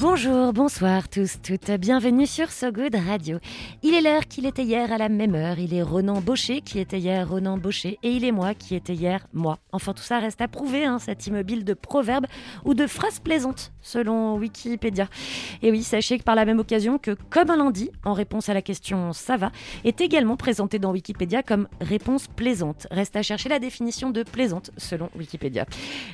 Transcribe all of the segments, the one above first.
Bonjour, bonsoir tous, toutes. Bienvenue sur So Good Radio. Il est l'heure qu'il était hier à la même heure. Il est Ronan Baucher qui était hier Ronan Baucher. Et il est moi qui était hier moi. Enfin, tout ça reste à prouver, hein, cet immobile de proverbes ou de phrases plaisantes, selon Wikipédia. Et oui, sachez que par la même occasion que comme un lundi, en réponse à la question ça va, est également présenté dans Wikipédia comme réponse plaisante. Reste à chercher la définition de plaisante, selon Wikipédia.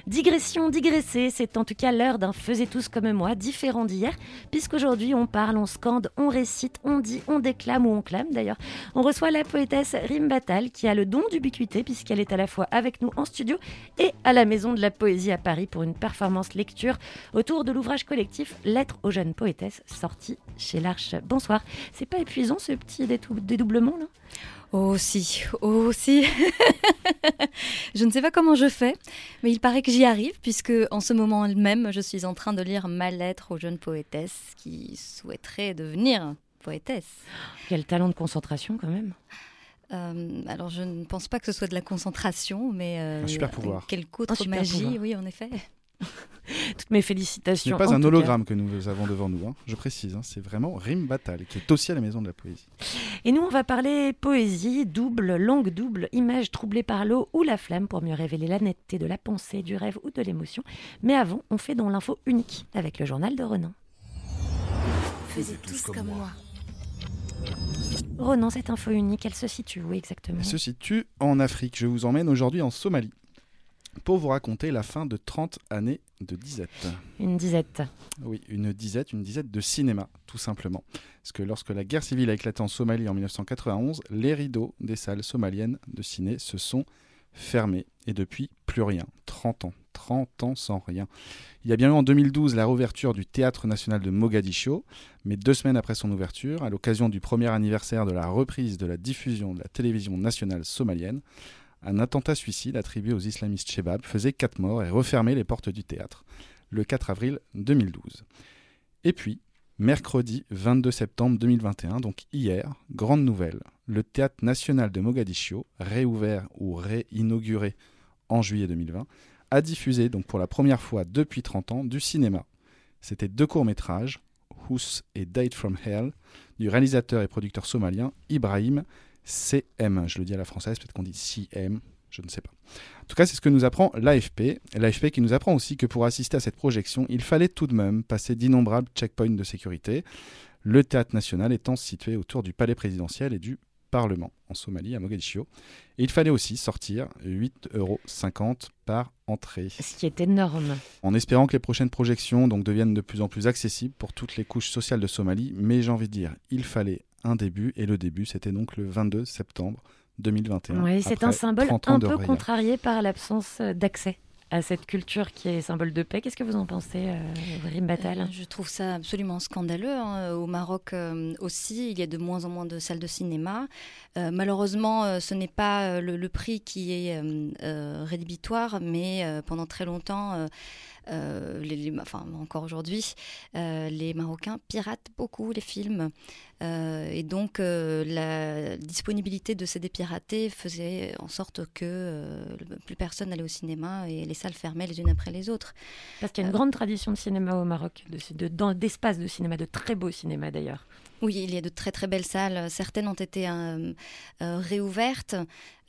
Digression, digresser, c'est en tout cas l'heure d'un faisait tous comme moi, différent d'hier, puisqu'aujourd'hui on parle, on scande, on récite, on dit, on déclame ou on clame d'ailleurs. On reçoit la poétesse Rim Batal qui a le don d'ubiquité puisqu'elle est à la fois avec nous en studio et à la Maison de la Poésie à Paris pour une performance lecture autour de l'ouvrage collectif Lettres aux jeunes poétesses sorti chez l'Arche. Bonsoir. C'est pas épuisant ce petit dédoublement là? Oh si, oh si. je ne sais pas comment je fais, mais il paraît que j'y arrive, puisque en ce moment même, je suis en train de lire ma lettre aux jeunes poétesses qui souhaiteraient devenir poétesses. Quel talent de concentration quand même. Euh, alors, je ne pense pas que ce soit de la concentration, mais euh, Un super pouvoir. Quelque autre Un super magie, pouvoir. oui, en effet. Toutes mes Ce félicitations. n'est pas un cas. hologramme que nous avons devant nous, hein. je précise. hein. C'est vraiment Rim Batal, qui est aussi à la Maison de la Poésie. Et nous, on va parler poésie, double, langue double, images troublées par l'eau ou la flamme pour mieux révéler la netteté de la pensée, du rêve ou de l'émotion. Mais avant, on fait dans l'info unique avec le journal de Renan. Faisiez tous comme moi. Renan, cette info unique, elle se situe où exactement? Elle se situe en Afrique. Je vous emmène aujourd'hui en Somalie pour vous raconter la fin de 30 années de disette. Une disette. Oui, une disette, une disette de cinéma, tout simplement. Parce que lorsque la guerre civile a éclaté en Somalie en 1991, les rideaux des salles somaliennes de ciné se sont fermés. Et depuis, plus rien. 30 ans. 30 ans sans rien. Il y a bien eu en 2012 la réouverture du Théâtre national de Mogadiscio, mais deux semaines après son ouverture, à l'occasion du premier anniversaire de la reprise de la diffusion de la télévision nationale somalienne, un attentat suicide attribué aux islamistes Shebab faisait quatre morts et refermait les portes du théâtre le 4 avril 2012. Et puis, mercredi 22 septembre 2021, donc hier, grande nouvelle, le Théâtre national de Mogadiscio, réouvert ou réinauguré en juillet 2020, a diffusé donc pour la première fois depuis 30 ans du cinéma. C'était deux courts-métrages, Hous et Date from Hell, du réalisateur et producteur somalien Ibrahim CM. Je le dis à la française, peut-être qu'on dit CM, je ne sais pas. En tout cas, c'est ce que nous apprend l'AFP. L'AFP qui nous apprend aussi que pour assister à cette projection, il fallait tout de même passer d'innombrables checkpoints de sécurité, le théâtre national étant situé autour du palais présidentiel et du Parlement en Somalie, à Mogadiscio. Et il fallait aussi sortir 8,50 euros par entrée. Ce qui est énorme. En espérant que les prochaines projections donc, deviennent de plus en plus accessibles pour toutes les couches sociales de Somalie. Mais j'ai envie de dire, il fallait un début, et le début, c'était donc le 22 septembre 2021. Oui, c'est un symbole 30 ans un peu contrarié par l'absence d'accès à cette culture qui est symbole de paix. Qu'est-ce que vous en pensez, euh, Rim Batal Euh, je trouve ça absolument scandaleux. hein. Au Maroc euh, aussi, il y a de moins en moins de salles de cinéma. Malheureusement, ce n'est pas le, prix qui est rédhibitoire, mais pendant très longtemps, les, les- enfin encore aujourd'hui, euh, les Marocains piratent beaucoup les films. Euh, et donc, euh, la disponibilité de CD piratés faisait en sorte que euh, plus personne n'allait au cinéma et les salles fermaient les unes après les autres. Parce qu'il y a une grande tradition de cinéma au Maroc, de, de- dans- d'espace de cinéma, de très beaux cinémas d'ailleurs. Oui, il y a de très très belles salles. Certaines ont été euh, euh, réouvertes,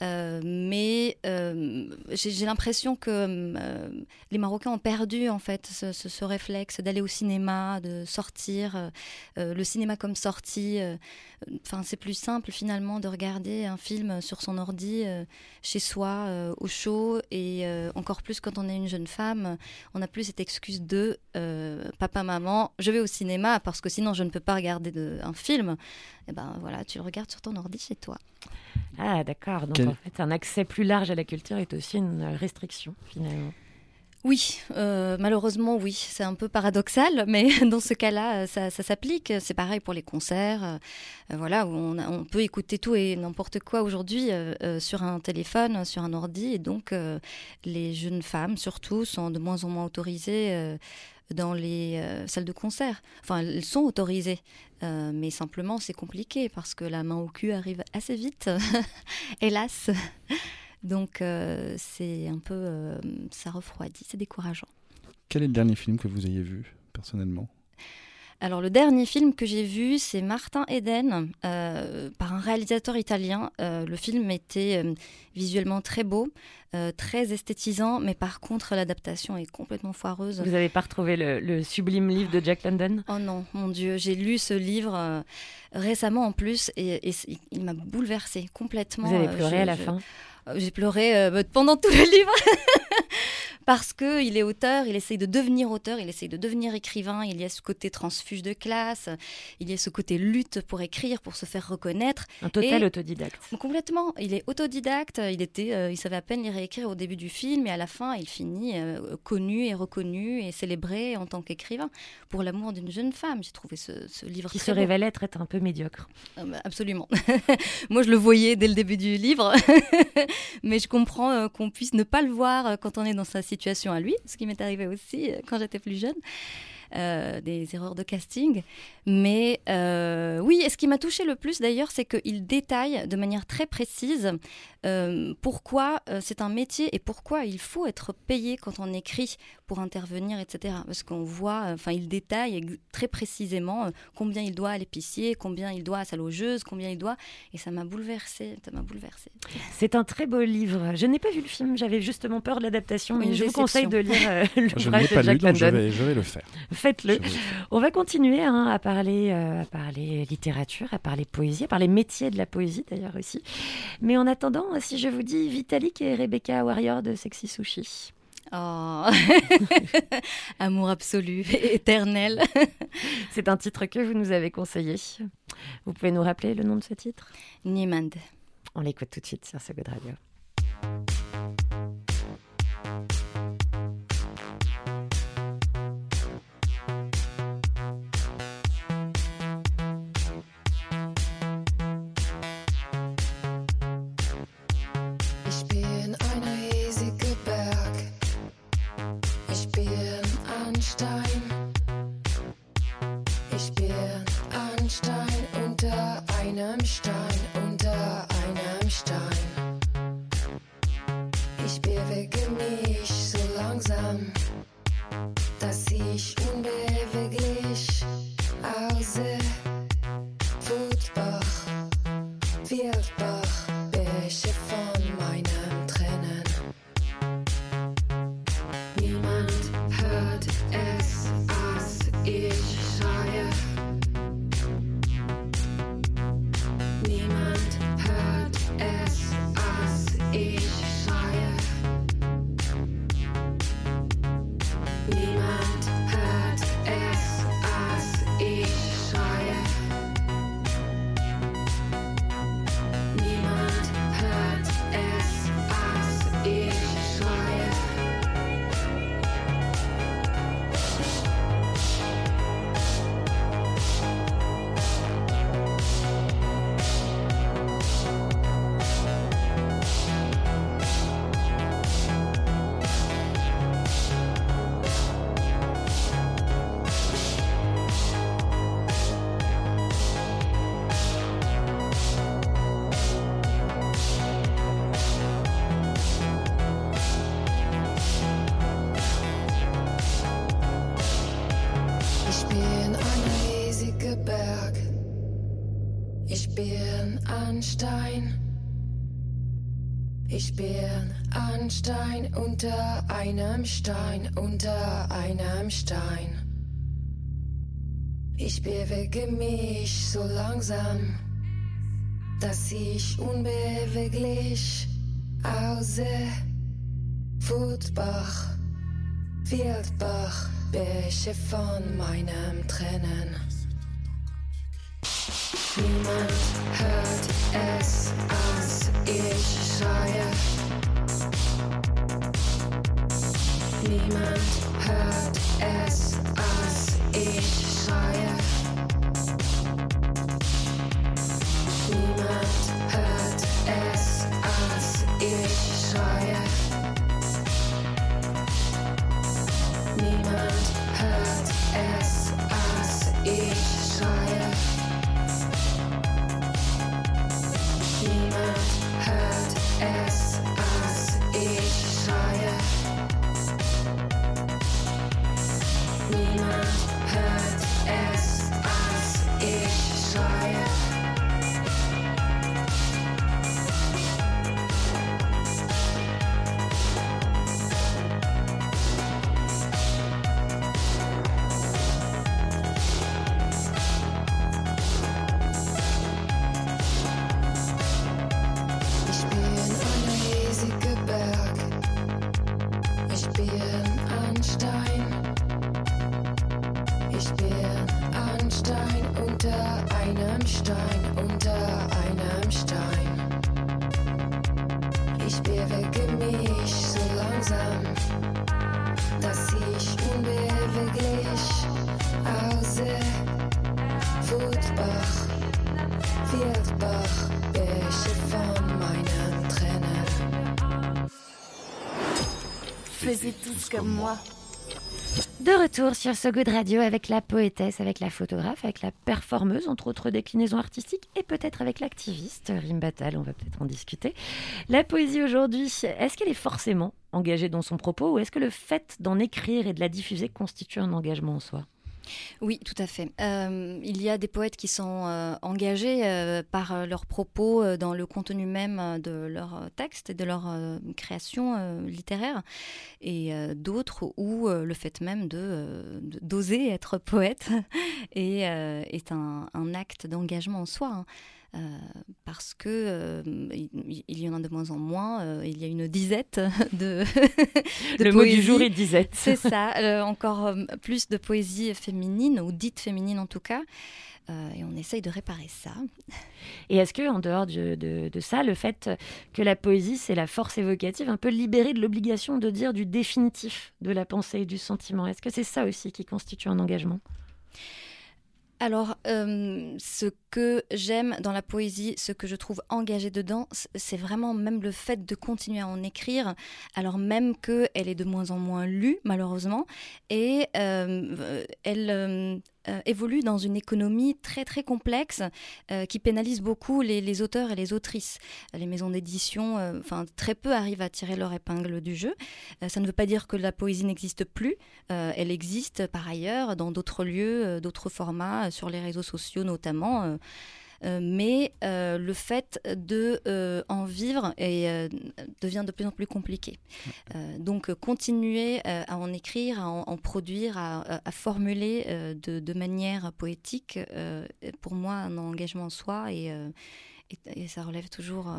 euh, mais euh, j'ai l'impression que euh, les Marocains ont perdu en fait ce, réflexe d'aller au cinéma, de sortir. le cinéma comme sortie. Enfin, c'est plus simple finalement de regarder un film sur son ordi chez soi, au chaud, et encore plus quand on est une jeune femme, on n'a plus cette excuse de papa, maman, je vais au cinéma parce que sinon je ne peux pas regarder de, un film. Et ben voilà, tu le regardes sur ton ordi chez toi. Ah, d'accord. Donc Quel- en fait, un accès plus large à la culture est aussi une restriction finalement. Oui, euh, malheureusement oui, c'est un peu paradoxal, mais dans ce cas-là, ça, ça s'applique. C'est pareil pour les concerts, euh, voilà, où on, a- on peut écouter tout et n'importe quoi aujourd'hui euh, sur un téléphone, sur un ordi, et donc euh, les jeunes femmes surtout sont de moins en moins autorisées euh, dans les euh, salles de concert. Enfin, elles sont autorisées, euh, mais simplement c'est compliqué parce que la main au cul arrive assez vite, hélas. Donc euh, c'est un peu, ça refroidit, c'est décourageant. Quel est le dernier film que vous ayez vu, personnellement? Alors le dernier film que j'ai vu, c'est Martin Eden, euh, par un réalisateur italien. Euh, le film était euh, visuellement très beau, très esthétisant, mais par contre l'adaptation est complètement foireuse. Vous n'avez pas retrouvé le, le sublime livre de Jack London? Oh non, mon Dieu, j'ai lu ce livre récemment en plus et, il m'a bouleversée complètement. Vous avez pleuré je- à la je- fin? J'ai pleuré euh, pendant tout le livre. Parce que il est auteur, il essaye de devenir auteur, il essaye de devenir écrivain. Il y a ce côté transfuge de classe, il y a ce côté lutte pour écrire, pour se faire reconnaître. Un total Et- autodidacte. Complètement. Il est autodidacte. Il était, euh, il savait à peine lire et écrire au début du film, et à la fin, il finit euh, connu et reconnu et célébré en tant qu'écrivain pour l'amour d'une jeune femme. J'ai trouvé ce, ce livre Qui très se beau. révèle être un peu médiocre. Ah bah, Absolument. Moi, je le voyais dès le début du livre, mais je comprends euh, qu'on puisse ne pas le voir quand on est dans sa situation à lui, ce qui m'est arrivé aussi euh, quand j'étais plus jeune. Euh, des erreurs de casting. Mais euh, oui, et ce qui m'a touché le plus d'ailleurs, c'est qu'il détaille de manière très précise euh, pourquoi euh, c'est un métier et pourquoi il faut être payé quand on écrit pour intervenir, etc. Parce qu'on voit, euh, enfin, il détaille très précisément euh, combien il doit à l'épicier, combien il doit à sa logeuse, combien il doit. Et ça m'a bouleversée, ça m'a bouleversée. C'est un très beau livre. Je n'ai pas vu le film, j'avais justement peur de l'adaptation, mais Une je vous conseille de lire euh, Je ne l'ouvrage de pas lu, je vais, je vais le faire. Faites-le. On va continuer hein, à, parler, euh, à parler littérature, à parler poésie, à parler métier de la poésie d'ailleurs aussi. Mais en attendant, si je vous dis Vitalik et Rebecca Warrior de Sexy Sushi. Oh. Amour absolu, éternel. C'est un titre que vous nous avez conseillé. Vous pouvez nous rappeler le nom de ce titre? Niemand. On l'écoute tout de suite sur ce Radio. Bin ein Stein unter einem Stein, unter einem Stein. Ich bewege mich so langsam, dass ich unbeweglich aussehe. Footbach, Wildbach, Bäche von meinem Trennen. Niemand hört es, als ich schreie. Niemand hört es, als ich schreie. Comme moi. De retour sur So Good Radio avec la poétesse, avec la photographe, avec la performeuse, entre autres déclinaisons artistiques, et peut-être avec l'activiste Rim Battal, on va peut-être en discuter. La poésie aujourd'hui, est-ce qu'elle est forcément engagée dans son propos ou est-ce que le fait d'en écrire et de la diffuser constitue un engagement en soi? Oui, tout à fait. Euh, il y a des poètes qui sont euh, engagés euh, par leurs propos dans le contenu même de leur texte et de leur création littéraire, et d'autres où le fait même de d'oser être poète est, un acte d'engagement en soi. hein. Euh, parce que euh, il, il y en a de moins en moins. euh, il y a une disette de, de Le mot du jour est disette. C'est ça, encore plus de poésie féminine, ou dite féminine en tout cas. Euh, et on essaye de réparer ça. Et est-ce que, en dehors de, de- de ça, le fait que la poésie, c'est la force évocative, un peu libérée de l'obligation de dire du définitif de la pensée et du sentiment, est-ce que c'est ça aussi qui constitue un engagement? Alors, euh, ce que j'aime dans la poésie, ce que je trouve engagé dedans, c'est vraiment même le fait de continuer à en écrire, alors même qu'elle est de moins en moins lue, malheureusement, et euh, elle euh, euh, évolue dans une économie très très complexe qui pénalise beaucoup les, les auteurs et les autrices. Les maisons d'édition, enfin très peu arrivent à tirer leur épingle du jeu. Ça ne veut pas dire que la poésie n'existe plus. Elle existe par ailleurs dans d'autres lieux, d'autres formats, sur les réseaux sociaux notamment. Euh, mais euh, le fait de euh, en vivre et, devient de plus en plus compliqué. Donc continuer à en écrire, à en, en produire, à, formuler de, de manière poétique, pour moi un engagement en soi et, et, et ça relève toujours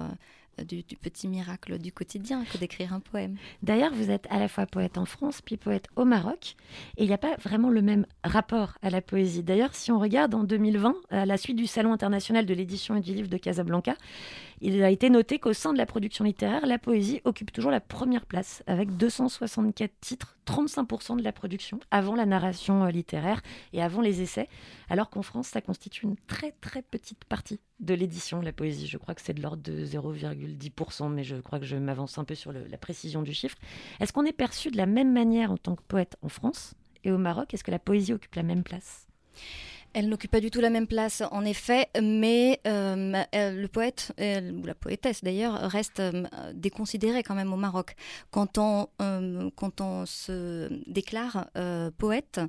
du, petit miracle du quotidien que d'écrire un poème. D'ailleurs, vous êtes à la fois poète en France, puis poète au Maroc, et il n'y a pas vraiment le même rapport à la poésie. D'ailleurs, si on regarde en 2020, à la suite du Salon international de l'édition et du livre de Casablanca, il a été noté qu'au sein de la production littéraire, la poésie occupe toujours la première place, avec 264 titres, 35% de la production, avant la narration euh, littéraire et avant les essais, alors qu'en France, ça constitue une très très petite partie de l'édition, la poésie. Je crois que c'est de l'ordre de 0,10%, mais je crois que je m'avance un peu sur la précision du chiffre. Est-ce qu'on est perçu de la même manière en tant que poète en France et au Maroc? Est-ce que la poésie occupe la même place? Elle n'occupe pas du tout la même place, en effet, mais euh, euh, le poète, ou la poétesse d'ailleurs, reste euh, déconsidéré quand même au Maroc. Quand on, quand on se déclare poète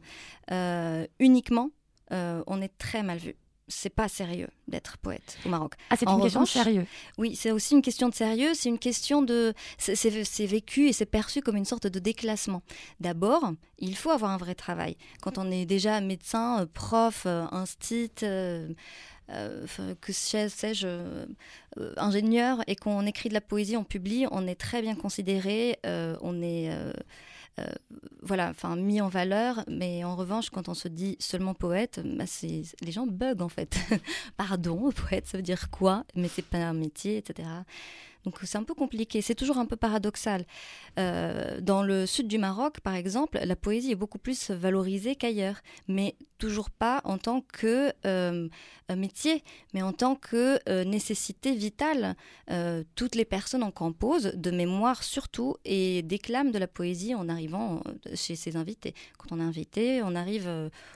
uniquement, on est très mal vu. C'est pas sérieux d'être poète au Maroc. Ah, c'est une question de sérieux. Oui, c'est aussi une question de sérieux, c'est une question de... C'est vécu et c'est perçu comme une sorte de déclassement. D'abord, il faut avoir un vrai travail. Quand on est déjà médecin, euh, prof, euh, instit, euh, euh, que sais- sais-je, euh, ingénieur, et qu'on écrit de la poésie, on publie, on est très bien considéré, on est... euh, voilà, enfin mis en valeur, mais en revanche, quand on se dit seulement poète, bah, les gens bug en fait. Pardon, poète, ça veut dire quoi? Mais c'est pas un métier, etc. Donc c'est un peu compliqué, c'est toujours un peu paradoxal. Euh, dans le sud du Maroc, par exemple, la poésie est beaucoup plus valorisée qu'ailleurs, mais toujours pas en tant que euh, métier, mais en tant que euh, nécessité vitale. toutes les personnes en composent, de mémoire surtout, et déclament de la poésie en arrivant chez ses invités. Quand on est invité, on arrive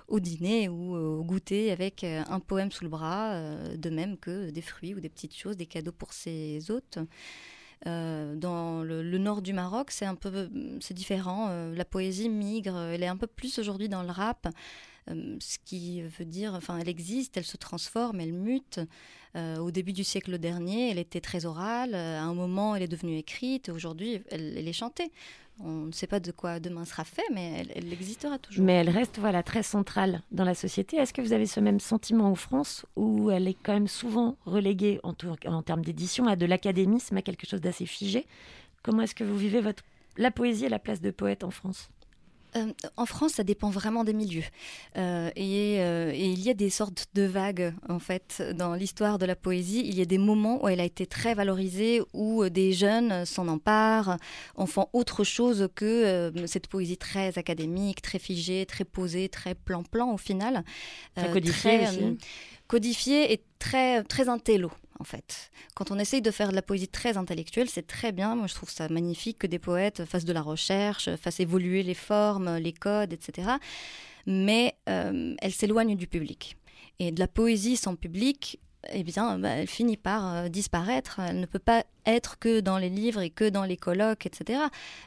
au dîner ou au goûter avec un poème sous le bras, de même que des fruits ou des petites choses, des cadeaux pour ses hôtes. Euh, dans le, nord du Maroc, c'est un peu c'est différent. Euh, la poésie migre, elle est un peu plus aujourd'hui dans le rap, euh, ce qui veut dire, enfin, elle existe, elle se transforme, elle mute. au début du siècle dernier, elle était très orale. À un moment, elle est devenue écrite. Aujourd'hui, elle est chantée. On ne sait pas de quoi demain sera fait, mais elle, existera toujours. Mais elle reste voilà, très centrale dans la société. Est-ce que vous avez ce même sentiment en France où elle est quand même souvent reléguée en, termes d'édition à de l'académisme, à quelque chose d'assez figé? Comment est-ce que vous vivez votre... la poésie et la place de poète en France? Euh, en France, ça dépend vraiment des milieux. Euh, euh, et, il y a des sortes de vagues, en fait, dans l'histoire de la poésie. Il y a des moments où elle a été très valorisée, où des jeunes s'en emparent, en font autre chose que cette poésie très académique, très figée, très posée, très plan-plan au final. Très codifiée et très, très intello en fait. Quand on essaye de faire de la poésie très intellectuelle, c'est très bien. Moi, je trouve ça magnifique que des poètes fassent de la recherche, fassent évoluer les formes, les codes, etc. Mais euh, elle s'éloigne du public. Et de la poésie sans public, eh bien, bah, elle finit par euh, disparaître. Elle ne peut pas être que dans les livres et que dans les colloques, etc.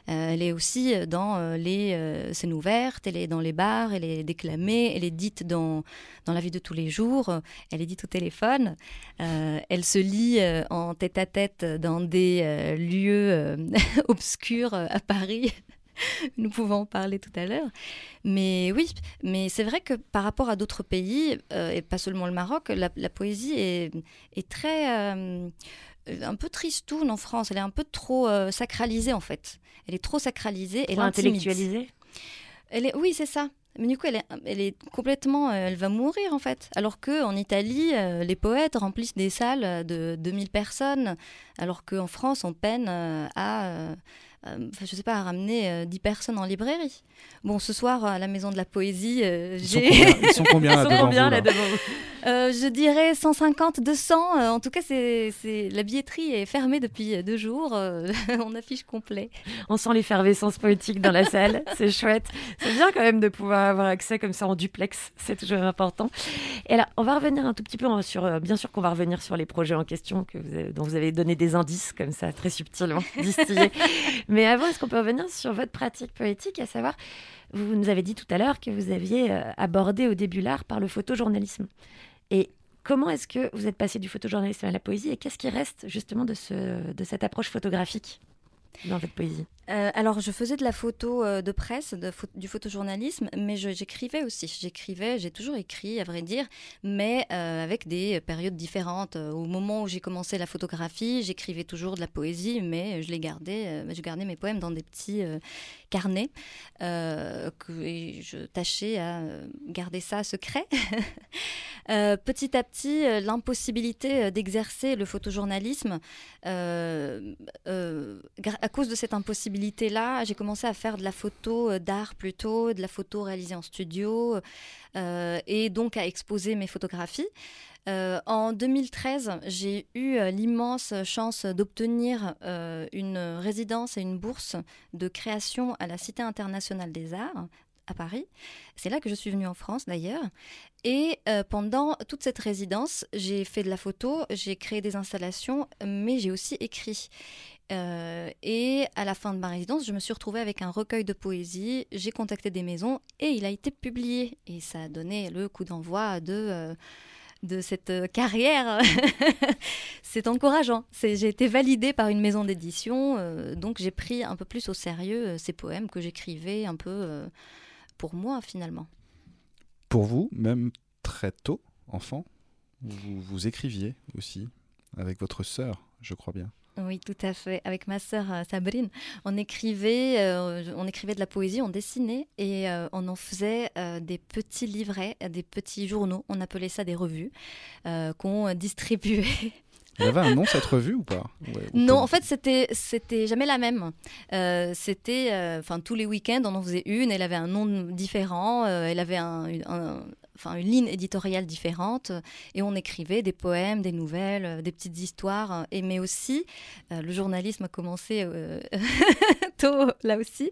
Euh, elle est aussi dans euh, les scènes ouvertes, elle est dans les bars, elle est déclamée, elle est dite dans, dans la vie de tous les jours, elle est dite au téléphone, elle se lit en tête à tête dans des lieux obscurs à Paris. nous pouvons en parler tout à l'heure. Mais oui, mais c'est vrai que par rapport à d'autres pays, euh, et pas seulement le Maroc, la, poésie est, est très... Euh, un peu tristoune en France. Elle est un peu trop euh, sacralisée en fait. Elle est trop sacralisée. et intellectualisée? Elle est, Oui, c'est ça. Mais du coup, elle est, elle est complètement, elle va mourir en fait. Alors que en Italie, les poètes remplissent des salles de 2000 personnes, alors qu'en France, on peine à euh, je sais pas, à ramener 10 euh, personnes en librairie. Bon, ce soir, à la Maison de la Poésie, euh, j'ai... Ils sont combien, là, devant, vous, là devant Je dirais 150, 200. en tout cas, c'est, la billetterie est fermée depuis deux jours. on affiche complet. On sent l'effervescence poétique dans la salle. c'est chouette. C'est bien quand même de pouvoir avoir accès comme ça en duplex. C'est toujours important. Et là, on va revenir un tout petit peu sur... bien sûr qu'on va revenir sur les projets en question que vous dont vous avez donné des indices comme ça, très subtilement distillés. Mais avant, est-ce qu'on peut revenir sur votre pratique poétique, à savoir, vous nous avez dit tout à l'heure que vous aviez euh, abordé au début l'art par le photojournalisme. Et comment est-ce que vous êtes passé du photojournalisme à la poésie et qu'est-ce qui reste justement de, ce, de cette approche photographique dans votre poésie? Euh, alors, je faisais de la photo euh, de presse, du photojournalisme, mais j'écrivais aussi. J'écrivais, j'ai toujours écrit, à vrai dire, mais euh, avec des périodes différentes. Au moment où j'ai commencé la photographie, j'écrivais toujours de la poésie, mais je les gardais, je gardais mes poèmes dans des petits carnets que, et je tâchais à garder ça secret. petit à petit, l'impossibilité d'exercer le photojournalisme, à cause de cette impossibilité, là j'ai commencé à faire de la photo euh, d'art plutôt, de la photo réalisée en studio, euh, et donc à exposer mes photographies. Euh, en 2013, j'ai eu l'immense chance d'obtenir une résidence et une bourse de création à la Cité internationale des arts à Paris. C'est là que je suis venue en France d'ailleurs. Et pendant toute cette résidence, j'ai fait de la photo, j'ai créé des installations, mais j'ai aussi écrit. Euh, et à la fin de ma résidence, je me suis retrouvée avec un recueil de poésie. J'ai contacté des maisons et il a été publié. Et ça a donné le coup d'envoi de, euh, de cette euh, carrière. C'est encourageant. J'ai été validée par une maison d'édition. donc j'ai pris un peu plus au sérieux ces poèmes que j'écrivais un peu pour moi finalement. Pour vous, même très tôt, enfant, vous, vous écriviez aussi avec votre sœur, je crois bien. Oui, tout à fait. Avec ma sœur euh, Sabrine, on écrivait, euh, on écrivait de la poésie, on dessinait et euh, on en faisait des petits livrets, des petits journaux. On appelait ça des revues qu'on distribuait. Elle avait un nom cette revue ou pas Ouais, Non, en fait, c'était c'était jamais la même. Euh, c'était, euh, enfin, tous les week-ends, on en faisait une. Elle avait un nom différent. euh, elle avait un, enfin, une ligne éditoriale différente. Et on écrivait des poèmes, des nouvelles, des petites histoires. Et mais aussi, euh, le journalisme a commencé euh, tôt là aussi.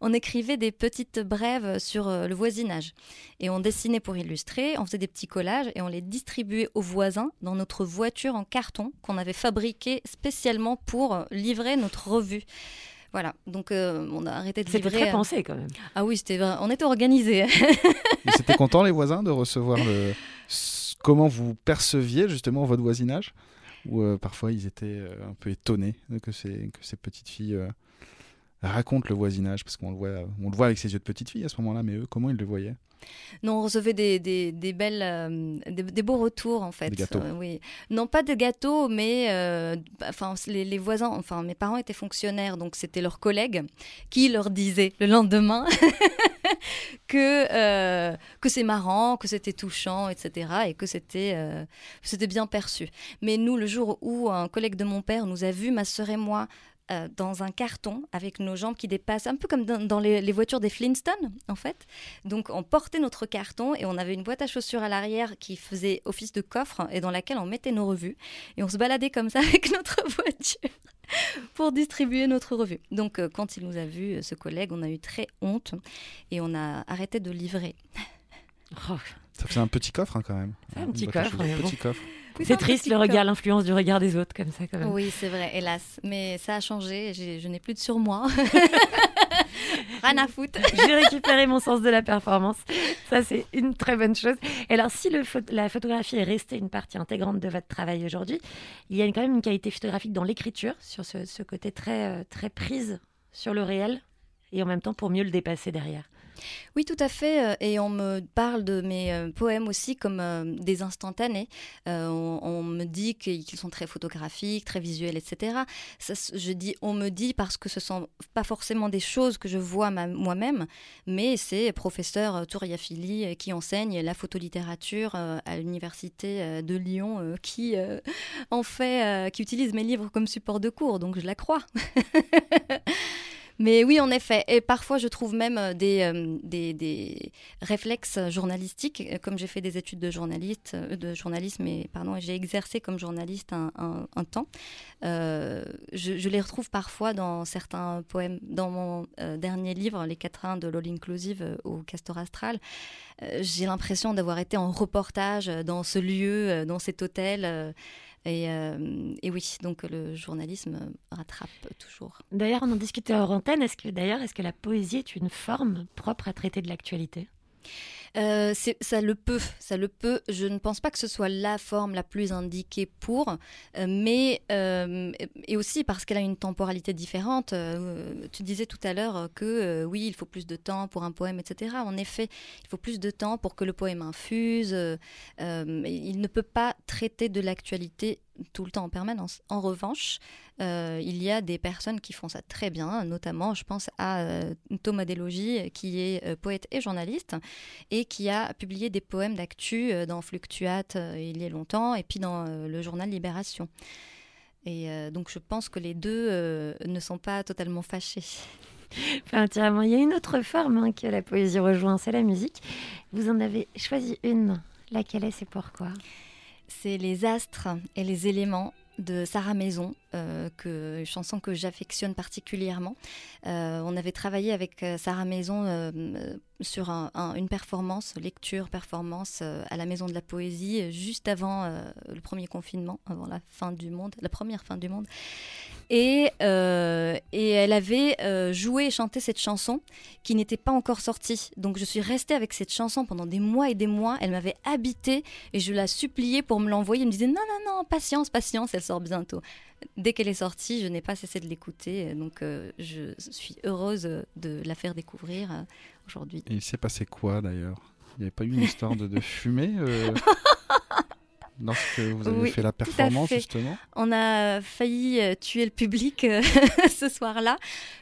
On écrivait des petites brèves sur euh, le voisinage. Et on dessinait pour illustrer. On faisait des petits collages et on les distribuait aux voisins dans notre voiture en carton qu'on avait fabriquée spécialement pour euh, livrer notre revue. Voilà, donc euh, on a arrêté de C'était livrer. très euh, pensé quand même. Ah oui, c'était vrai. on était organisés. Ils étaient contents les voisins de recevoir le... comment vous perceviez justement votre voisinage? Ou euh, parfois ils étaient un peu étonnés que ces, que ces petites filles euh, racontent le voisinage parce qu'on le voit, on le voit avec ses yeux de petite fille à ce moment-là, mais eux comment ils le voyaient? Non, on recevait des, des, des belles, euh, des, des beaux retours en fait. Des gâteaux. Euh, oui, non pas de gâteaux, mais euh, enfin les, les voisins. Enfin, mes parents étaient fonctionnaires, donc c'était leurs collègues qui leur disaient le lendemain que que c'est marrant, que c'était touchant, etc. et que c'était c'était bien perçu. Mais nous, le jour où un collègue de mon père nous a vus, ma sœur et moi. Euh, dans un carton avec nos jambes qui dépassent, un peu comme dans, dans les, les voitures des Flintstones en fait. Donc on portait notre carton et on avait une boîte à chaussures à l'arrière qui faisait office de coffre et dans laquelle on mettait nos revues. Et on se baladait comme ça avec notre voiture pour distribuer notre revue. Donc euh, quand il nous a vus, euh, ce collègue, on a eu très honte et on a arrêté de livrer. Oh, Ça faisait un petit coffre hein, quand même. Un petit coffre, bon. petit coffre. C'est triste le regard, l'influence du regard des autres comme ça quand même. Oui, c'est vrai, hélas. Mais ça a changé, je n'ai plus de surmoi. Rien à foutre. J'ai récupéré mon sens de la performance. Ça, c'est une très bonne chose. Et alors, si le pho- la photographie est restée une partie intégrante de votre travail aujourd'hui, il y a quand même une qualité photographique dans l'écriture, sur ce, ce côté très, euh, très prise sur le réel, et en même temps pour mieux le dépasser derrière. Oui, tout à fait. euh, Et on me parle de mes euh, poèmes aussi comme euh, des instantanés. On, me dit qu'ils sont très photographiques, très visuels, etc. Je dis on me dit parce que ce sont pas forcément des choses que je vois moi-même, mais c'est professeur Touriafili qui enseigne la photolittérature à l'université de Lyon, qui en fait, qui utilise mes livres comme support de cours. Donc je la crois. Mais oui, en effet. Et parfois, je trouve même euh, des, euh, des, des réflexes journalistiques. Euh, Comme j'ai fait des études de, journaliste, de journalisme, et, pardon, j'ai exercé comme journaliste un, temps, je, les retrouve parfois dans certains poèmes. Dans mon dernier livre, Les quatrains de l'All Inclusive au Castor Astral, j'ai l'impression d'avoir été en reportage dans ce lieu, dans cet hôtel. Euh, et, oui, donc le journalisme rattrape toujours. D'ailleurs, on en discutait hors antenne. Est-ce d'ailleurs, est-ce que la poésie est une forme propre à traiter de l'actualité? Euh, ça le peut, ça le peut. Je ne pense pas que ce soit la forme la plus indiquée pour, euh, mais euh, et aussi parce qu'elle a une temporalité différente. Tu disais tout à l'heure que oui, il faut plus de temps pour un poème, etc. En effet, il faut plus de temps pour que le poème infuse. il ne peut pas traiter de l'actualité tout le temps en permanence. En revanche, euh, il y a des personnes qui font ça très bien, notamment je pense à euh, Thomas Delogy, qui est euh, poète et journaliste, et qui a publié des poèmes d'actu euh, dans Fluctuate il y a longtemps, et puis dans le journal Libération. Et donc je pense que les deux ne sont pas totalement fâchés. Enfin. Il y a une autre forme hein, que la poésie rejoint, c'est la musique. Vous en avez choisi une. Laquelle est-ce et pourquoi? C'est les astres et les éléments de Sarah Maison, euh, chanson que j'affectionne particulièrement. Euh, on avait travaillé avec euh, Sarah Maison euh, sur un- un- une performance, lecture, performance à la Maison de la Poésie, juste avant le premier confinement, avant la fin du monde, la première fin du monde. Et, euh, et elle avait euh, joué et chanté cette chanson qui n'était pas encore sortie. Donc je suis restée avec cette chanson pendant des mois et des mois. Elle m'avait habitée et je la suppliais pour me l'envoyer. Elle me disait non, non, non, patience, patience, elle sort bientôt. Dès qu'elle est sortie, je n'ai pas cessé de l'écouter. Donc euh, je suis heureuse de la faire découvrir aujourd'hui. Et il s'est passé quoi d'ailleurs? Il n'y avait pas eu une histoire de, de fumée euh, lorsque vous avez Oui, fait la performance fait. justement On a failli euh, tuer le public euh, ce soir-là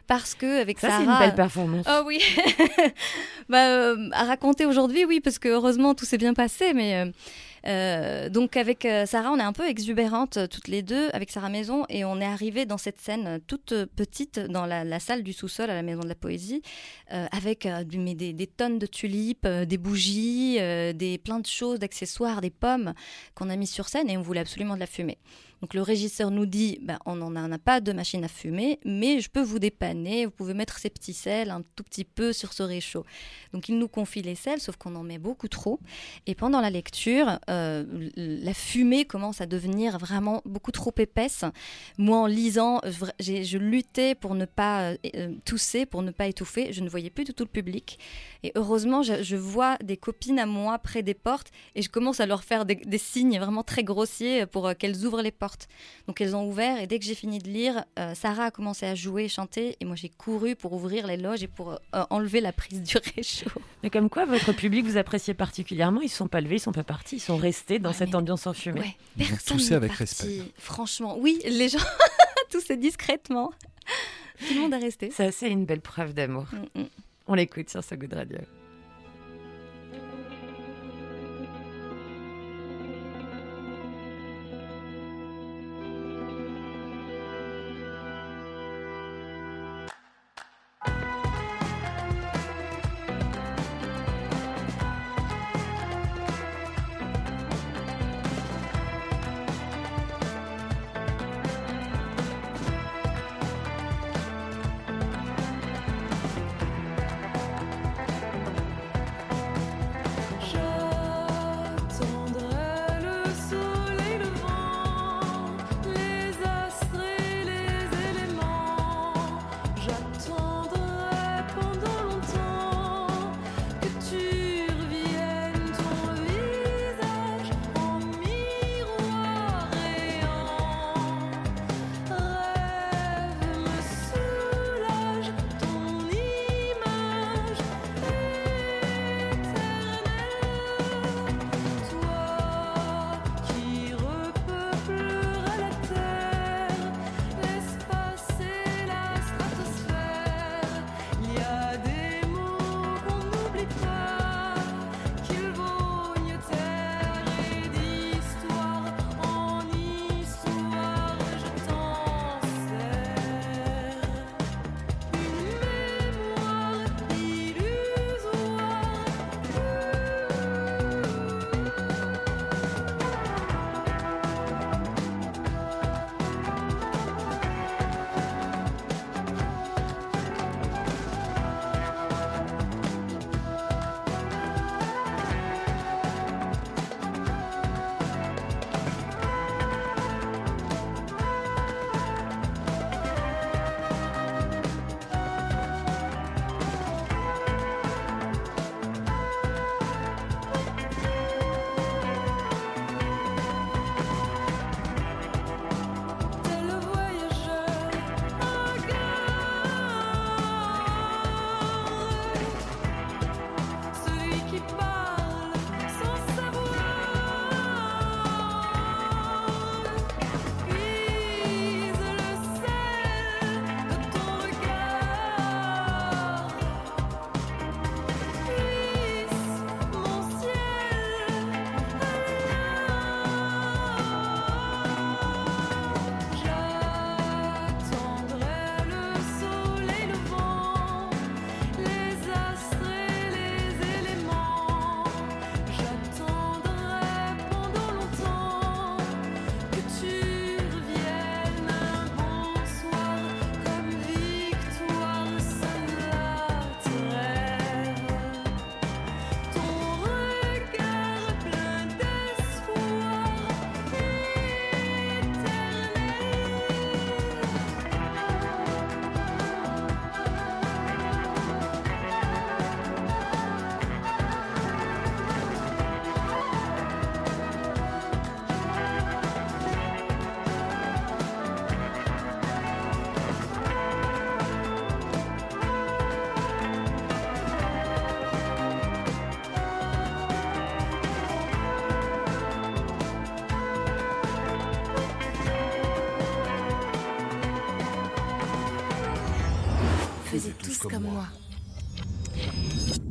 parce que avec Ça, Sarah. c'est une belle performance. Oh oui, bah, euh, à raconter aujourd'hui, oui, parce que heureusement tout s'est bien passé, mais euh, Euh, donc avec euh, Sarah, on est un peu exubérantes euh, toutes les deux avec Sarah Maison et on est arrivé dans cette scène toute petite dans la, salle du sous-sol à la Maison de la Poésie avec des, tonnes de tulipes, des bougies, des plein de choses, d'accessoires, des pommes qu'on a mis sur scène et on voulait absolument de la fumée. Donc le régisseur nous dit, ben, on n'en a, pas de machine à fumer, mais je peux vous dépanner, vous pouvez mettre ces petits sels un tout petit peu sur ce réchaud. Donc il nous confie les sels, sauf qu'on en met beaucoup trop. Et pendant la lecture, euh, la fumée commence à devenir vraiment beaucoup trop épaisse. Moi, en lisant, je luttais pour ne pas euh, euh, tousser, pour ne pas étouffer. Je ne voyais plus du tout le public. Et heureusement, je, vois des copines à moi près des portes et je commence à leur faire des, signes vraiment très grossiers pour qu'elles ouvrent les portes. Donc elles ont ouvert et dès que j'ai fini de lire, euh, Sarah a commencé à jouer, chanter et moi j'ai couru pour ouvrir les loges et pour euh, enlever la prise du réchaud. Mais comme quoi, votre public vous appréciait particulièrement. Ils ne sont pas levés, ils ne sont pas partis. Ils sont restés dans Ouais, cette mais- ambiance enfumée. Ouais, personne n'est avec parti. respect. Franchement, oui, les gens toussaient discrètement. Tout le monde est resté. Ça, c'est une belle preuve d'amour. Mm, mm. On l'écoute sur So Good Radio.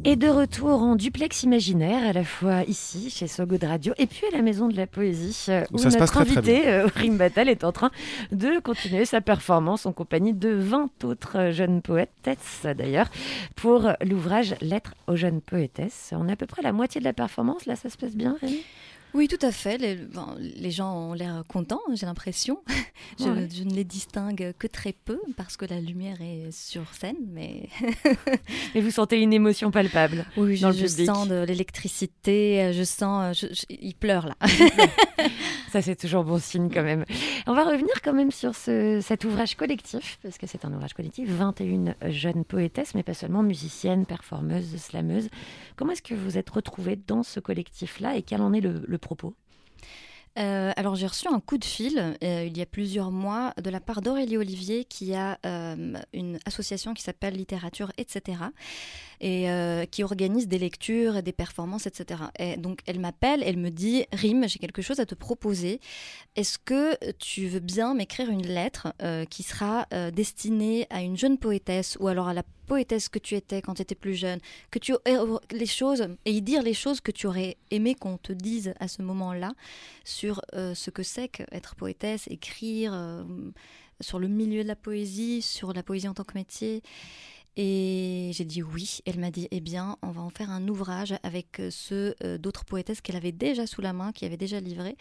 Et de retour en duplex imaginaire, à la fois ici, chez So Good Radio, et puis à la Maison de la Poésie, euh, où, ça notre invité, euh, Rim Battal, est en train de continuer sa performance en compagnie de 20 autres euh, jeunes poétesses, d'ailleurs, pour l'ouvrage Lettres aux jeunes poétesses. On est à peu près la moitié de la performance, là ça se passe bien, Rémi? Oui, tout à fait. Les, ben, les gens ont l'air contents, j'ai l'impression. je, Ouais. je ne les distingue que très peu parce que la lumière est sur scène, mais Et vous sentez une émotion palpable oui, dans je, le je public. sens de l'électricité, je sens... je- je- ils pleurent là. C'est toujours bon signe quand même. On va revenir quand même sur ce- cet ouvrage collectif, parce que c'est un ouvrage collectif, 21 jeunes poétesses, mais pas seulement musiciennes, performeuses, slameuses. Comment est-ce que vous êtes retrouvées dans ce collectif-là et quel en est le propos? Euh, alors j'ai reçu un coup de fil euh, il y a plusieurs mois de la part d'Aurélie Olivier qui a euh, une association qui s'appelle Littérature, etc. et qui organise des lectures et des performances, etc. Et donc elle m'appelle, elle me dit Rim, j'ai quelque chose à te proposer. Est-ce que tu veux bien m'écrire une lettre qui sera destinée à une jeune poétesse ou alors à la poétesse que tu étais quand tu étais plus jeune, que tu les choses et y dire les choses que tu aurais aimé qu'on te dise à ce moment-là sur euh, ce que c'est qu'être poétesse, écrire, euh, sur le milieu de la poésie, sur la poésie en tant que métier. Et j'ai dit oui. Elle m'a dit, eh bien, on va en faire un ouvrage avec euh, ceux euh, d'autres poétesses qu'elle avait déjà sous la main, qui avait déjà livré.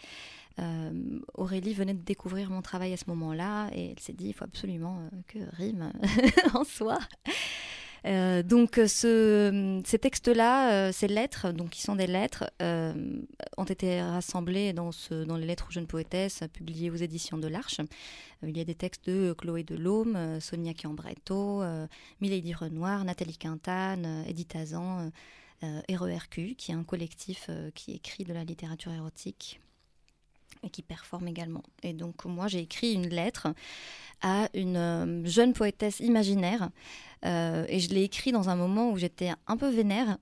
Euh, Aurélie venait de découvrir mon travail à ce moment-là et elle s'est dit, il faut absolument que Rime en soit. Euh, donc euh, ce, ces textes-là, euh, ces lettres, donc qui sont des lettres, ont été rassemblés dans, les lettres aux jeunes poétesses, publiées aux éditions de l'Arche. Il y a des textes de Chloé Delhomme, Sonia Chiambretto, Milady Renoir, Nathalie Quintane, Edith Azan, RERQ, qui est un collectif qui écrit de la littérature érotique et qui performe également. Et donc moi j'ai écrit une lettre à une euh, jeune poétesse imaginaire euh, et je l'ai écrit dans un moment où j'étais un peu vénère.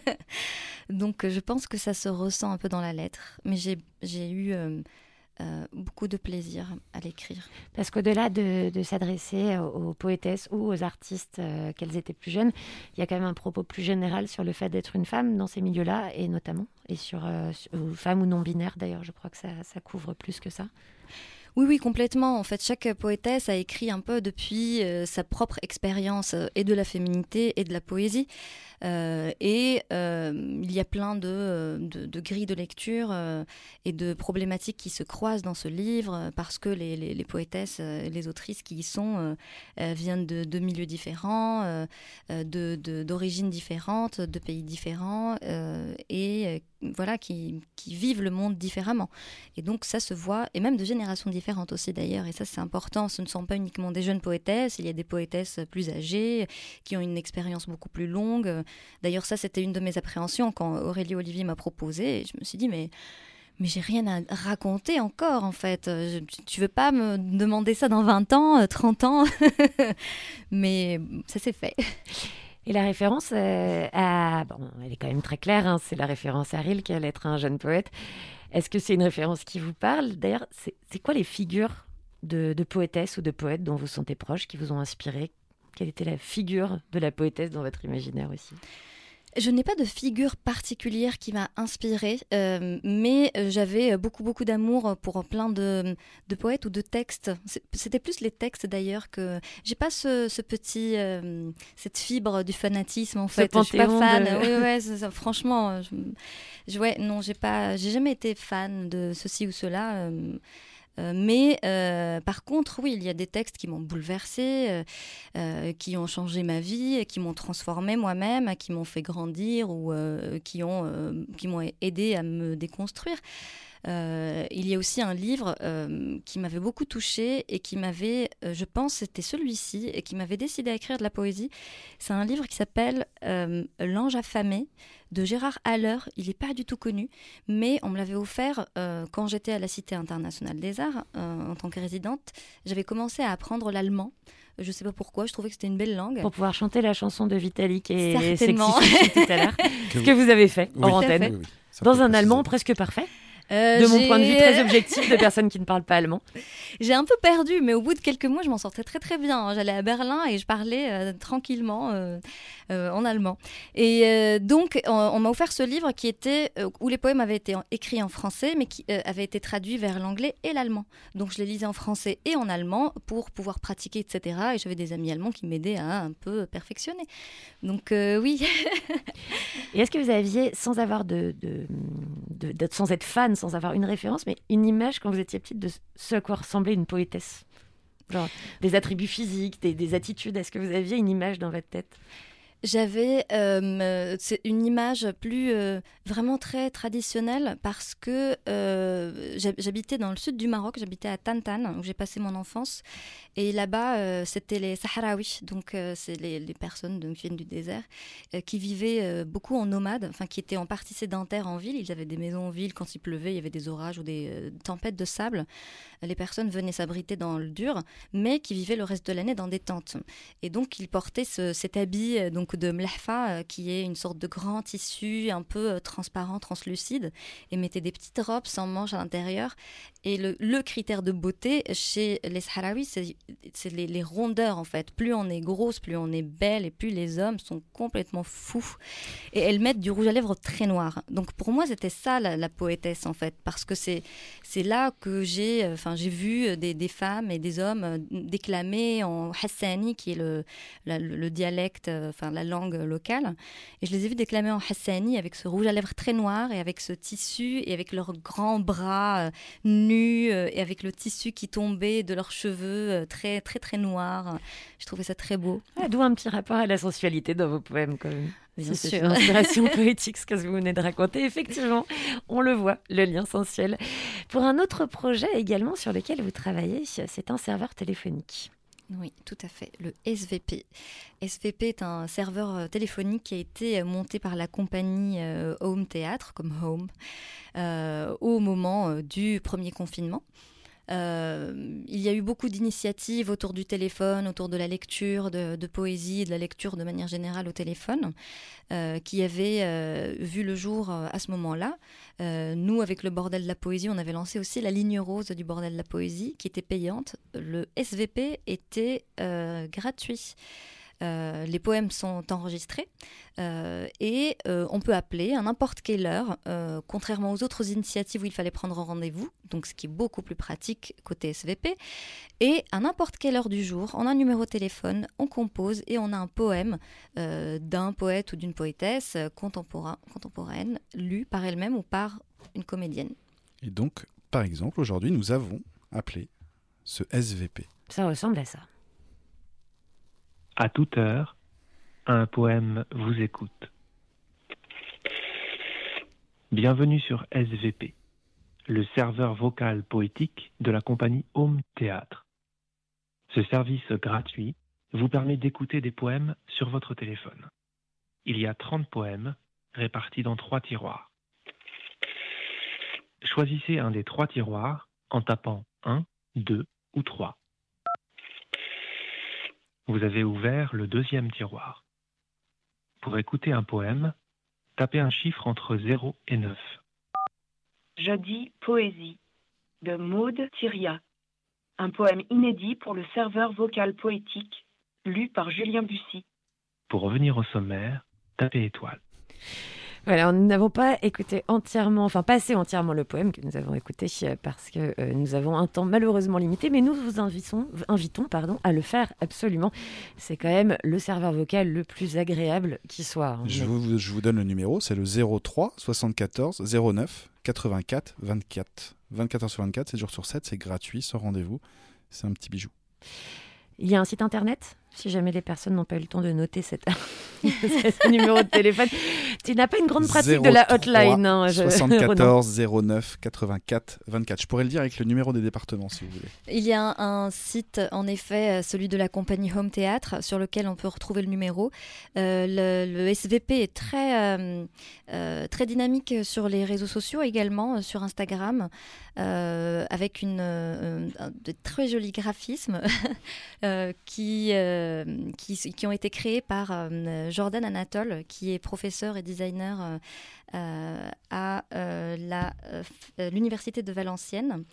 donc je pense que ça se ressent un peu dans la lettre, mais j'ai j'ai eu euh, euh, beaucoup de plaisir à l'écrire. Parce qu'au-delà de, de s'adresser aux, poétesses ou aux artistes, euh, qu'elles étaient plus jeunes, il y a quand même un propos plus général sur le fait d'être une femme dans ces milieux-là, et notamment, et sur, euh, sur- ou femme ou non-binaire d'ailleurs, je crois que ça, ça couvre plus que ça. Oui, oui, complètement. En fait, chaque poétesse a écrit un peu depuis euh, sa propre expérience euh, et de la féminité et de la poésie. Euh, et euh, il y a plein de, euh, de, de grilles de lecture et de problématiques qui se croisent dans ce livre parce que les, les, les poétesses, euh, les autrices qui y sont viennent de, de milieux différents, d'origines différentes, de pays différents et voilà, qui, qui vivent le monde différemment. Et donc ça se voit, et même de générations différentes aussi d'ailleurs, et ça c'est important, ce ne sont pas uniquement des jeunes poétesses, il y a des poétesses plus âgées, qui ont une expérience beaucoup plus longue. D'ailleurs ça c'était une de mes appréhensions quand Aurélie Olivier m'a proposé, et je me suis dit mais... Mais j'ai rien à raconter encore en fait. Je- tu veux pas me demander ça dans 20 ans, euh, 30 ans? Mais ça s'est fait. Et la référence euh, à... Bon, elle est quand même très claire, hein, c'est la référence à Rilke, l'être un jeune poète. Est-ce que c'est une référence qui vous parle? D'ailleurs, c'est c'est quoi les figures de, de poétesses ou de poètes dont vous sentez proches, qui vous ont inspiré Quelle était la figure de la poétesse dans votre imaginaire aussi Je n'ai pas de figure particulière qui m'a inspirée, euh, mais j'avais beaucoup beaucoup d'amour pour plein de, de poètes ou de textes. C'était plus les textes d'ailleurs que j'ai pas ce, ce petit euh, cette fibre du fanatisme en fait. Je suis pas fan. de- Oui, ouais, ça. franchement, je, je- ouais, non, j'ai pas, j'ai jamais été fan de ceci ou cela. euh, euh, mais euh, par contre, oui, il y a des textes qui m'ont bouleversée, euh, qui ont changé ma vie, qui m'ont transformée moi-même, qui m'ont fait grandir ou qui ont qui m'ont aidé à me déconstruire. Euh, il y a aussi un livre euh, qui m'avait beaucoup touchée et qui m'avait, euh, je pense, c'était celui-ci et qui m'avait décidé à écrire de la poésie. C'est un livre qui s'appelle euh, L'ange affamé de Gérard Haller. Il n'est pas du tout connu, mais on me l'avait offert euh, quand j'étais à la Cité internationale des arts euh, en tant que résidente. J'avais commencé à apprendre l'allemand. Je ne sais pas pourquoi, je trouvais que c'était une belle langue. Pour pouvoir chanter la chanson de Vitalik et Certainement. Sexy tout à l'heure. Que Ce que vous avez fait Oui. en antenne. fait. Oui, oui, ça Dans un préciser. allemand presque parfait. Euh, De mon point de vue très objectif de personnes qui ne parlent pas allemand. J'ai un peu perdu, mais au bout de quelques mois, je m'en sortais très très bien. J'allais à Berlin et je parlais euh, tranquillement euh, euh, en allemand. Et euh, donc, on, on m'a offert ce livre qui était euh, où les poèmes avaient été en- écrits en français, mais qui euh, avaient été traduits vers l'anglais et l'allemand. Donc, je les lisais en français et en allemand pour pouvoir pratiquer, etc. Et j'avais des amis allemands qui m'aidaient à un peu perfectionner. Donc, euh, oui. Et est-ce que vous aviez, sans avoir de, de, de- de- sans être fan, sans avoir une référence, mais une image quand vous étiez petite de ce à quoi ressemblait une poétesse. Genre des attributs physiques, des, des attitudes. Est-ce que vous aviez une image dans votre tête? J'avais euh, une image plus euh, vraiment très traditionnelle parce que euh, j'hab- j'habitais dans le sud du Maroc, j'habitais à Tantan où j'ai passé mon enfance et là-bas euh, c'était les Sahraouis, donc euh, c'est les, personnes qui viennent du désert euh, qui vivaient beaucoup en nomade, enfin qui étaient en partie sédentaires en ville. Ils avaient des maisons en ville quand il pleuvait, il y avait des orages ou des tempêtes de sable. Les personnes venaient s'abriter dans le dur, mais qui vivaient le reste de l'année dans des tentes. Et donc, il portait ce- cet habit donc de mlahfa, qui est une sorte de grand tissu un peu transparent, translucide, et mettait des petites robes sans manches à l'intérieur. Et le, le critère de beauté chez les Sahraouis, c'est c'est les, rondeurs en fait. Plus on est grosse, plus on est belle, et plus les hommes sont complètement fous. Et elles mettent du rouge à lèvres très noir. Donc pour moi, c'était ça la, poétesse en fait, parce que c'est c'est là que j'ai, euh, enfin j'ai vu euh, des, des femmes et des hommes euh, déclamer en hassani, qui est le, le, le dialecte, enfin la langue locale. Et je les ai vus déclamer en hassani avec ce rouge à lèvres très noir et avec ce tissu et avec leurs grands bras nus et avec le tissu qui tombait de leurs cheveux très très très noirs. Je trouvais ça très beau. Ah, D'où un petit rapport à la sensualité dans vos poèmes, quand même. Bien sûr. une inspiration poétique, ce que vous venez de raconter. Effectivement, on le voit, le lien sensuel. Pour un autre projet également sur lequel vous travaillez, c'est un serveur téléphonique. Oui, tout à fait. Le SVP. SVP est un serveur euh, téléphonique qui a été euh, monté par la compagnie euh, Home Théâtre, comme Home, euh, au moment du premier confinement. Euh, il y a eu beaucoup d'initiatives autour du téléphone, autour de la lecture, de, de poésie, de la lecture de manière générale au téléphone, euh, qui avaient euh, vu le jour à ce moment-là. Nous, avec le Bordel de la Poésie, on avait lancé aussi la ligne rose du Bordel de la Poésie, qui était payante. Le SVP était gratuit. Euh, les poèmes sont enregistrés euh, et euh, on peut appeler à n'importe quelle heure, euh, contrairement aux autres initiatives où il fallait prendre rendez-vous, donc ce qui est beaucoup plus pratique côté SVP. Et à n'importe quelle heure du jour, on a un numéro de téléphone, on compose et on a un poème euh, d'un poète ou d'une poétesse contemporain- contemporaine, lu par elle-même ou par une comédienne. Et donc, par exemple, aujourd'hui, nous avons appelé ce SVP. Ça ressemble à ça. À toute heure, un poème vous écoute. Bienvenue sur SVP, le serveur vocal poétique de la compagnie Home Théâtre. Ce service gratuit vous permet d'écouter des poèmes sur votre téléphone. Il y a 30 poèmes répartis dans trois tiroirs. Choisissez un des trois tiroirs en tapant 1, 2 ou 3. Vous avez ouvert le deuxième tiroir. Pour écouter un poème, tapez un chiffre entre 0 et 9. Je dis poésie de Maude Thiria. Un poème inédit pour le serveur vocal poétique, lu par Julien Bussy. Pour revenir au sommaire, tapez étoile. Voilà, nous n'avons pas écouté entièrement, enfin passé entièrement le poème que nous avons écouté euh, parce que euh, nous avons un temps malheureusement limité, mais nous vous invitons, invitons pardon, à le faire absolument. C'est quand même le serveur vocal le plus agréable qui soit. hein. Je vous, je vous donne le numéro, c'est le 03 74 09 84 24. 24 heures sur 24, 7 jours sur 7, c'est gratuit, sans rendez-vous. C'est un petit bijou. Il y a un site internet, si jamais les personnes n'ont pas eu le temps de noter cette... ce numéro de téléphone. Tu n'as pas une grande pratique de la 03 hotline. hein, je- Renan. 74 09 84 24. Je pourrais le dire avec le numéro des départements si vous voulez. Il y a un, un site, en effet, euh, celui de la compagnie Home Théâtre, sur lequel on peut retrouver le numéro. Euh, le, le SVP est très, euh, euh, très dynamique sur les réseaux sociaux également, sur Instagram, euh, avec une, euh, un- de très jolis graphismes euh, qui, euh, qui, qui ont été créés par euh, Jordan Anatole, qui est professeur et designer euh, euh, à euh, l'université de Valenciennes.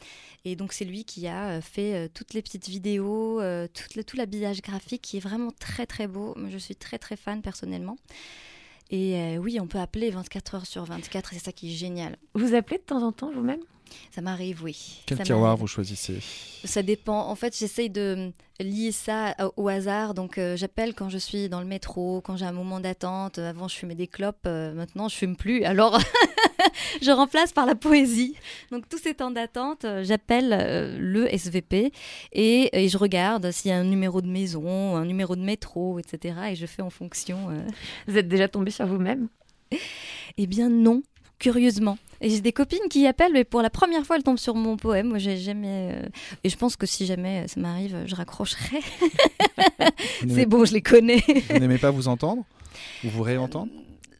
Et donc c'est lui qui a fait toutes les petites vidéos, tout, tout l'habillage graphique qui est vraiment très très beau. Je suis très très fan personnellement. Et oui, on peut appeler 24 heures sur 24 et c'est ça qui est génial. Vous appelez de temps en temps vous-même? Ça m'arrive, oui. Quel Ça tiroir vous choisissez Ça dépend. En fait, j'essaye de lier ça au- hasard. Donc, euh, j'appelle quand je suis dans le métro, quand j'ai un moment d'attente. Avant, je fumais des clopes. euh, maintenant, je fume plus. Alors, je remplace par la poésie. Donc, tous ces temps d'attente, euh, j'appelle euh, le SVP et, et je regarde s'il y a un numéro de maison, un numéro de métro, etc. Et je fais en fonction. euh. Vous êtes déjà tombé sur vous-même? Eh bien, non. Curieusement. Et j'ai des copines qui appellent, mais pour la première fois, elles tombent sur mon poème. Moi, j'ai jamais. euh, Et je pense que si jamais ça m'arrive, je raccrocherai. C'est bon, je les connais. Vous n'aimez pas vous entendre? Ou vous réentendre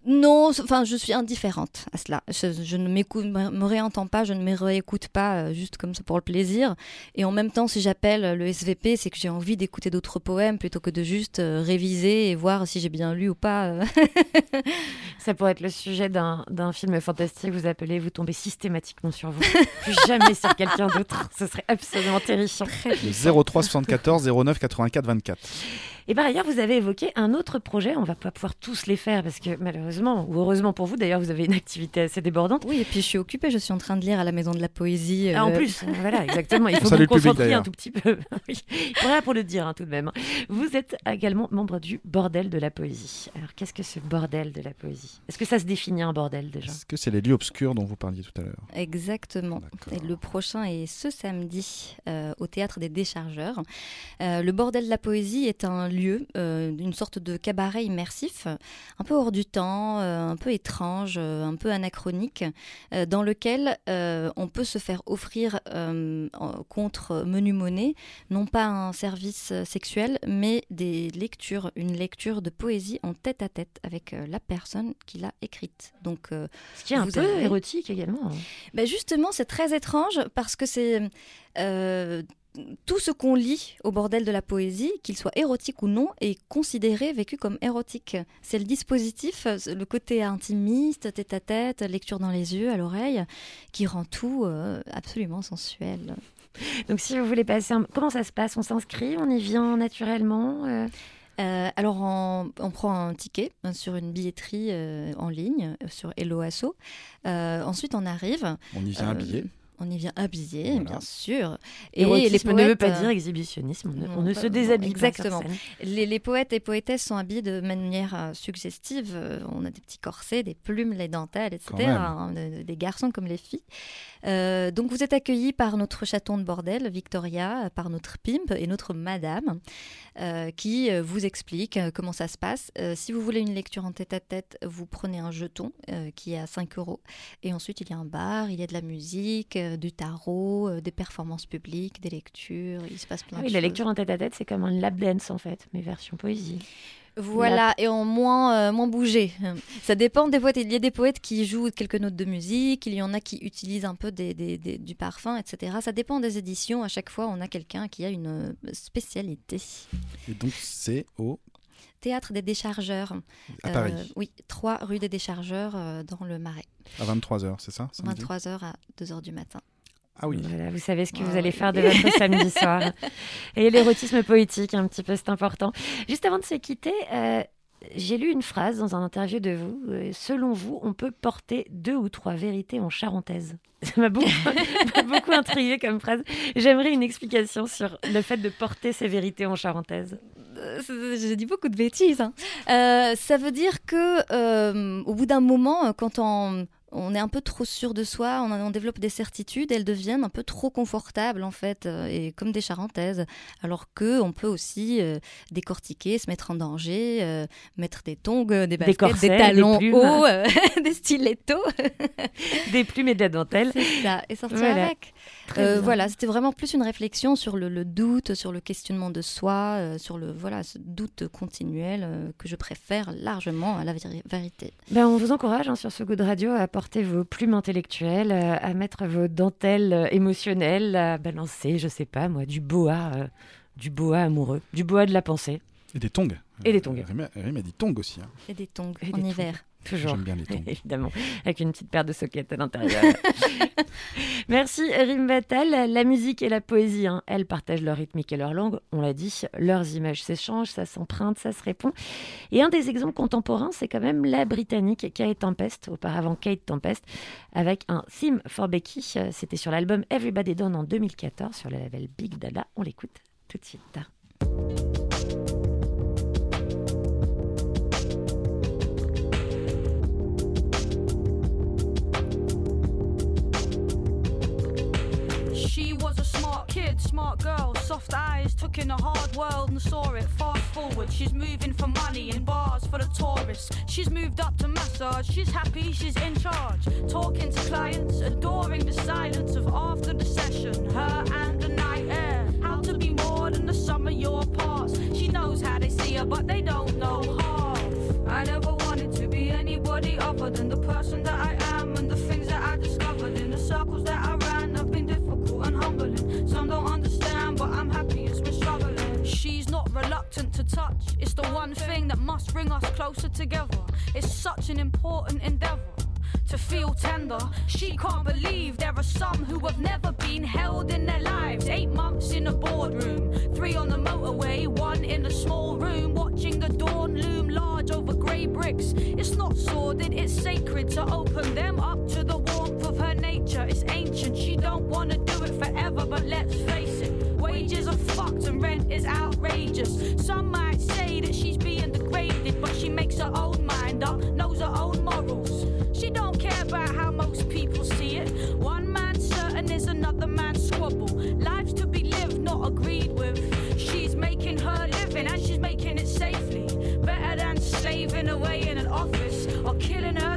Non, enfin, je suis indifférente à cela. Je, je ne m'écoute, me réentends pas, je ne me réécoute pas euh, juste comme ça pour le plaisir. Et en même temps, si j'appelle le SVP, c'est que j'ai envie d'écouter d'autres poèmes plutôt que de juste euh, réviser et voir si j'ai bien lu ou pas. euh. Ça pourrait être le sujet d'un d'un film fantastique. Vous appelez, vous tombez systématiquement sur vous. Plus jamais sur quelqu'un d'autre. Ce serait absolument terrifiant. Le 03 74 09 84 24. Et par ailleurs, vous avez évoqué un autre projet. On va pas pouvoir tous les faire parce que malheureusement, ou heureusement pour vous d'ailleurs, vous avez une activité assez débordante. Oui, et puis je suis occupée, je suis en train de lire à la Maison de la Poésie. Ah, en euh, plus, voilà, exactement. Il faut vous concentrer un tout petit peu. oui. Voilà pour le dire hein, tout de même. Vous êtes également membre du bordel de la poésie. Alors, qu'est-ce que ce bordel de la poésie? Est-ce que ça se définit un bordel déjà? Est-ce que c'est les lieux obscurs dont vous parliez tout à l'heure? Exactement. Et le prochain est ce samedi euh, au théâtre des Déchargeurs. Euh, le Bordel de la Poésie est un lieu, euh, une sorte de cabaret immersif, un peu hors du temps, euh, un peu étrange, euh, un peu anachronique, dans lequel on peut se faire offrir contre menu monnaie, non pas un service sexuel, mais des lectures, une lecture de poésie en tête à tête avec la personne qui l'a écrite. Donc Ce qui est un peu avez- érotique également. hein. ben justement, c'est très étrange parce que c'est euh, tout ce qu'on lit au bordel de la poésie, qu'il soit érotique ou non, est considéré, vécu comme érotique. C'est le dispositif, le côté intimiste, tête à tête, lecture dans les yeux, à l'oreille, qui rend tout euh, absolument sensuel. Donc, si vous voulez passer, un... comment ça se passe? On s'inscrit On y vient naturellement euh? Euh, alors, on, on prend un ticket hein, sur une billetterie euh, en ligne, euh, sur Helloasso. Euh, ensuite, on arrive. On y vient Euh, habillé. On y vient habillé, Voilà. bien sûr. Érotisme ne veut pas dire exhibitionnisme. On ne, non, on ne pas- se non, déshabille pas exactement. scène. Les, les poètes et poétesses sont habillés de manière euh, suggestive. Euh, on a des petits corsets, des plumes, les dentelles, etc. Hein, de- des garçons comme les filles. Euh, donc vous êtes accueillis par notre chaton de bordel, Victoria, par notre pimp et notre madame, euh, qui euh, vous explique comment ça se passe. Euh, si vous voulez une lecture en tête-à-tête, vous prenez un jeton qui est à 5 euros. Et ensuite, il y a un bar, il y a de la musique, du tarot, des performances publiques, des lectures. Il se passe plein Ah de oui, choses. la lecture en tête à tête, c'est comme un lap dance en fait, mais version poésie. Voilà, et en moins, euh, moins bougé. Ça dépend des poètes. Il y a des poètes qui jouent quelques notes de musique, il y en a qui utilisent un peu des, des- des- du parfum, etc. Ça dépend des éditions. À chaque fois, on a quelqu'un qui a une euh, spécialité. Et donc, c'est au Théâtre des Déchargeurs. à Euh, Paris, Oui, 3 rue des Déchargeurs euh, dans le Marais. à 23h, c'est ça samedi? 23h à 2h du matin. Ah oui. Voilà, vous savez ce que vous Ah allez oui. faire de votre samedi soir. Et l'érotisme poétique, un petit peu, c'est important. Juste avant de se quitter, euh, j'ai lu une phrase dans un interview de vous. euh, selon vous, on peut porter deux ou trois vérités en charentaise. Ça m'a beaucoup, beaucoup intrigué comme phrase. J'aimerais une explication sur le fait de porter ces vérités en charentaise. Euh, J'ai dit beaucoup de bêtises. hein. Euh, ça veut dire que euh, au bout d'un moment, quand on, on est un peu trop sûr de soi, on, on développe des certitudes, elles deviennent un peu trop confortables en fait, euh, et comme des charentaises. Alors que on peut aussi euh, décortiquer, se mettre en danger, euh, mettre des tongs, des baskets, corsets, des des talons plumes. hauts, euh, des stilettos, Des plumes et de la dentelle. c'est ça, et sortir Voilà. avec. C'était vraiment plus une réflexion sur le, le doute, sur le questionnement de soi, sur le voilà ce doute continuel que je préfère largement à la véri- vérité. Ben, on vous encourage hein, sur ce goût de radio à porter vos plumes intellectuelles, euh, à mettre vos dentelles euh, émotionnelles, à balancer, je sais pas moi, du boa, euh, du boa amoureux, du boa de la pensée. Et des tongs. Et des tongs. Rémi, Rémi a dit tongs aussi. hein. Et des tongs en hiver. Toujours. J'aime bien les tons. Évidemment, avec une petite paire de sockets à l'intérieur. Merci Rim Batal. La musique et la poésie, hein, elles partagent leur rythmique et leur langue. On l'a dit, leurs images s'échangent, ça s'emprunte, ça se répond. Et un des exemples contemporains, c'est quand même la britannique Kate Tempest, auparavant Kate Tempest, avec un Theme for Becky. C'était sur l'album Everybody Done en 2014 sur le label Big Dada. On l'écoute tout de suite. Took in a hard world and saw it. Fast forward, she's moving for money in bars for the tourists. She's moved up to massage, she's happy, she's in charge. Talking to clients, adoring the silence of after the session. Her and the night air, how to be more than the sum of your parts. She knows how they see her, but they don't know half. I never touch, it's the one thing that must bring us closer together. It's such an important endeavor to feel tender. She can't believe there are some who have never been held in their lives. Eight months in a boardroom, three on the motorway, one in a small room, watching the dawn loom large over grey bricks. It's not sordid, it's sacred to open them up to the warmth of her nature. It's ancient, she don't wanna do it forever, but let's face it, wages are fucked and rent is outrageous. Some might say that she's being degraded, but she makes her own mind up, knows her own morals. She don't care about how most people see it. One man's certain is another man's squabble. Life's to be lived, not agreed with. She's making her living and she's making it safely. Better than slaving away in an office or killing herself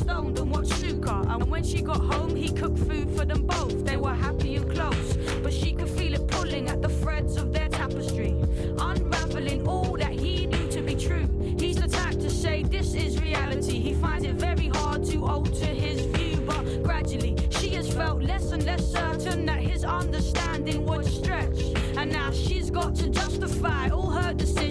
stoned and watched snooker. And when she got home, he cooked food for them both. They were happy and close, but she could feel it pulling at the threads of their tapestry, unraveling all that he knew to be true. He's the type to say this is reality. He finds it very hard to alter his view, but gradually she has felt less and less certain that his understanding would stretch. And now she's got to justify all her decisions,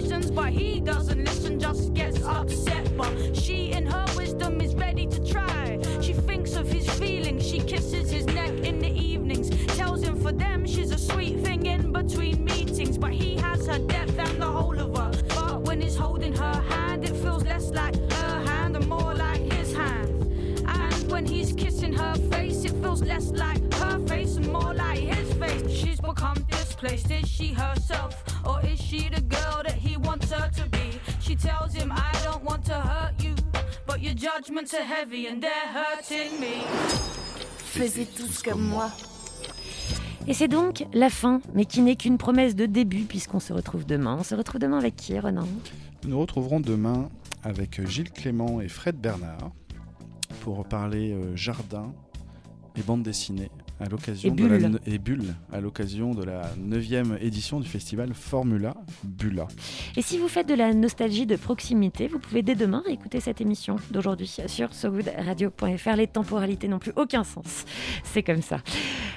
Is she herself, or is she the girl that he wants her to be? She tells him, I don't want to hurt you, but your judgments are heavy and they're hurting me. Faisez tous comme moi. Et c'est donc la fin, mais qui n'est qu'une promesse de début, puisqu'on se retrouve demain. On se retrouve demain avec qui, Renan Nous nous retrouverons demain avec Gilles Clément et Fred Bernard pour parler euh, jardin et bande dessinée à l'occasion Et de la Bulle. ne- et Bulle à l'occasion de la 9e édition du festival Formula Bulla. Et si vous faites de la nostalgie de proximité, vous pouvez dès demain écouter cette émission d'aujourd'hui sur sogoodradio.fr. Les temporalités n'ont plus aucun sens. C'est comme ça.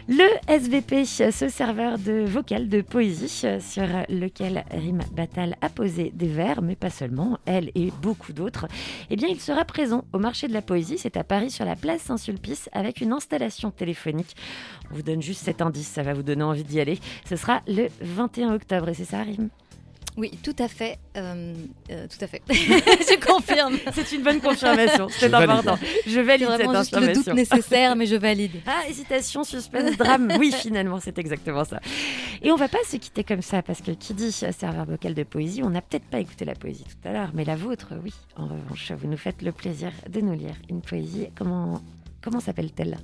Le SVP, ce serveur de vocal de poésie sur lequel Rim Batal a posé des vers, mais pas seulement, elle et beaucoup d'autres, eh bien, il sera présent au marché de la poésie. C'est à Paris sur la place Saint-Sulpice avec une installation téléphonique. On vous donne juste cet indice, ça va vous donner envie d'y aller. Ce sera le 21 octobre et c'est ça, Rim Oui, tout à fait. euh, euh, tout à fait. je confirme. C'est une bonne confirmation, c'est Je valide. important. Je valide cette vraiment juste le doute information. nécessaire, mais je valide. Ah, hésitation, suspense, drame. Oui, finalement, c'est exactement ça. Et on va pas se quitter comme ça, parce que qui dit serveur vocal de poésie, on n'a peut-être pas écouté la poésie tout à l'heure, mais la vôtre, oui. En revanche, vous nous faites le plaisir de nous lire une poésie. Comment, comment s'appelle-t-elle?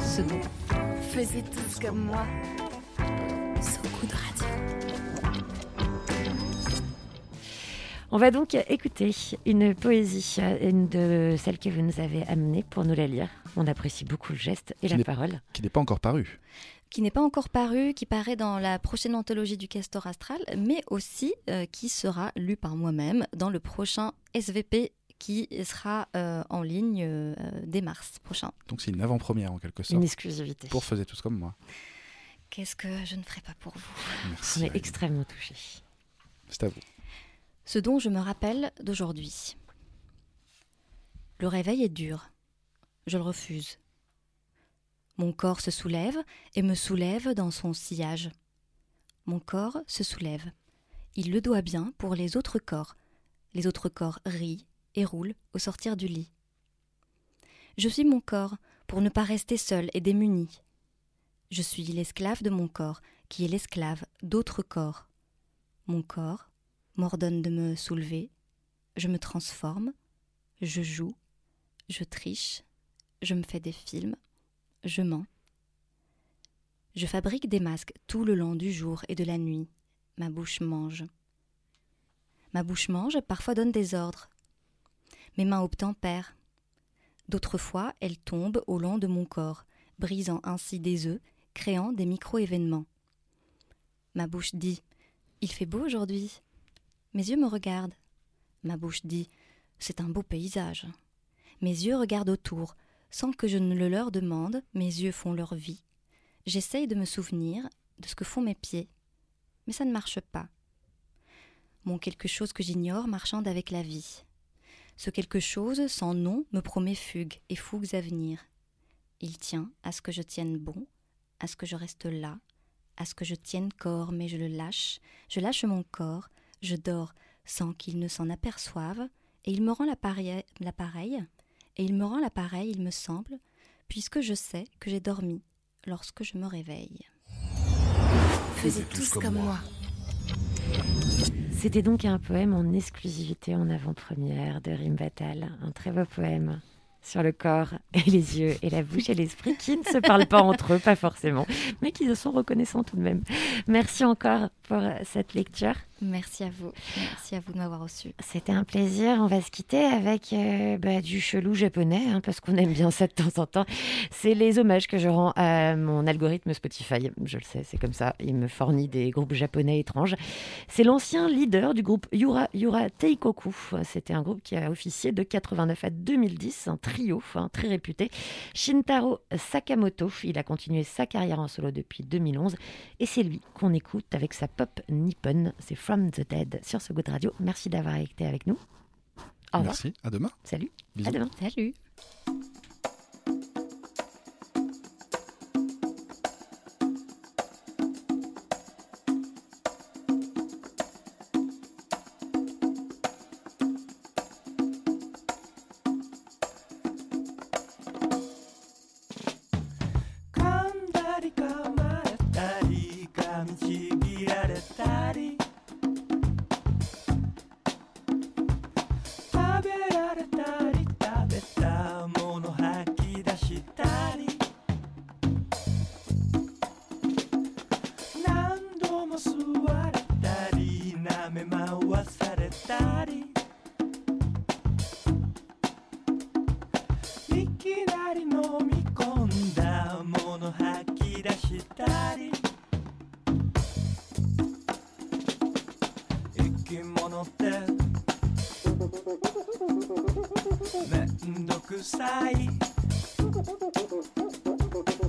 Ce dont Faisez tous comme moi. So good radio. On va donc écouter une poésie, une de celles que vous nous avez amenées pour nous la lire. On apprécie beaucoup le geste et Qui la parole. Qui n'est pas encore paru. qui n'est pas encore paru, qui paraît dans la prochaine anthologie du Castor Astral, mais aussi euh, qui sera lu par moi-même dans le prochain SVP qui sera euh, en ligne euh, dès mars prochain. Donc c'est une avant-première en quelque sorte. Une exclusivité. Pour Faisait tous comme moi. Qu'est-ce que je ne ferai pas pour vous? Merci. On est extrêmement touchés. C'est à vous. Ce dont je me rappelle d'aujourd'hui. Le réveil est dur. Je le refuse. Mon corps se soulève et me soulève dans son sillage. Mon corps se soulève. Il le doit bien pour les autres corps. Les autres corps rient et roulent au sortir du lit. Je suis mon corps pour ne pas rester seul et démuni. Je suis l'esclave de mon corps qui est l'esclave d'autres corps. Mon corps m'ordonne de me soulever, je me transforme, je joue, je triche, je me fais des films, je mens. Je fabrique des masques tout le long du jour et de la nuit. Ma bouche mange. Ma bouche mange, parfois donne des ordres. Mes mains obtempèrent. D'autres fois, elles tombent au long de mon corps, brisant ainsi des œufs, créant des micro-événements. Ma bouche dit Il fait beau aujourd'hui. Mes yeux me regardent. Ma bouche dit C'est un beau paysage. Mes yeux regardent autour. Sans que je ne le leur demande, mes yeux font leur vie. J'essaye de me souvenir de ce que font mes pieds. Mais ça ne marche pas. Mon quelque chose que j'ignore marchande avec la vie. Ce quelque chose sans nom me promet fugues et fougues à venir. Il tient à ce que je tienne bon, à ce que je reste là, à ce que je tienne corps, mais je le lâche. Je lâche mon corps, je dors sans qu'il ne s'en aperçoive, et il me rend l'appareil, et il me rend l'appareil, il me semble, puisque je sais que j'ai dormi lorsque je me réveille. Faisez tous comme moi. C'était donc un poème en exclusivité en avant-première de Rim Batal. Un très beau poème sur le corps et les yeux et la bouche et l'esprit qui ne se parlent pas entre eux, pas forcément, mais qui se sont reconnaissants tout de même. Merci encore pour cette lecture. Merci à vous. Merci à vous de m'avoir reçu. C'était un plaisir. On va se quitter avec euh, bah, du chelou japonais, hein, parce qu'on aime bien ça de temps en temps. C'est les hommages que je rends à mon algorithme Spotify. Je le sais, c'est comme ça. Il me fournit des groupes japonais étranges. C'est l'ancien leader du groupe Yura, Yura Teikoku. C'était un groupe qui a officié de 89 à 2010, un trio hein, très réputé. Shintaro Sakamoto, il a continué sa carrière en solo depuis 2011. Et c'est lui qu'on écoute avec sa pop nippon. C'est From the Dead sur ce Good Radio. Merci d'avoir été avec nous. Au revoir. Merci. À demain. Salut. Bisous. À demain. Salut.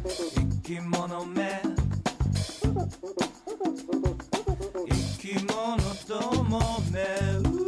生き物め。生き物どもめ。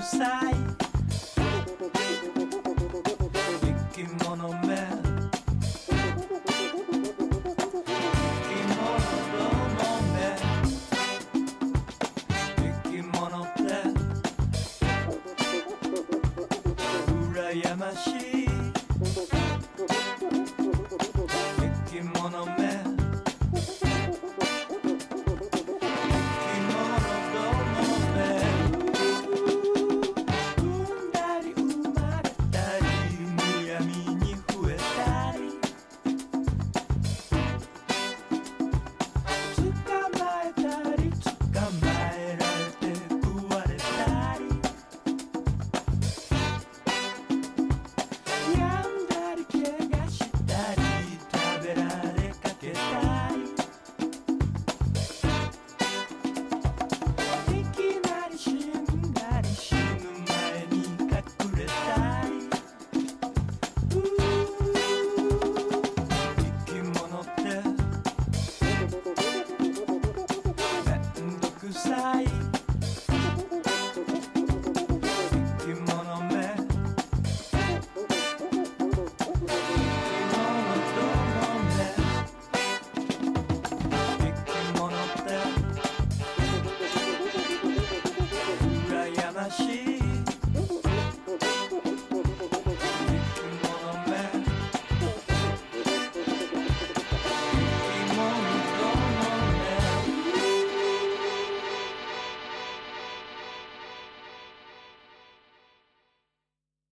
sai.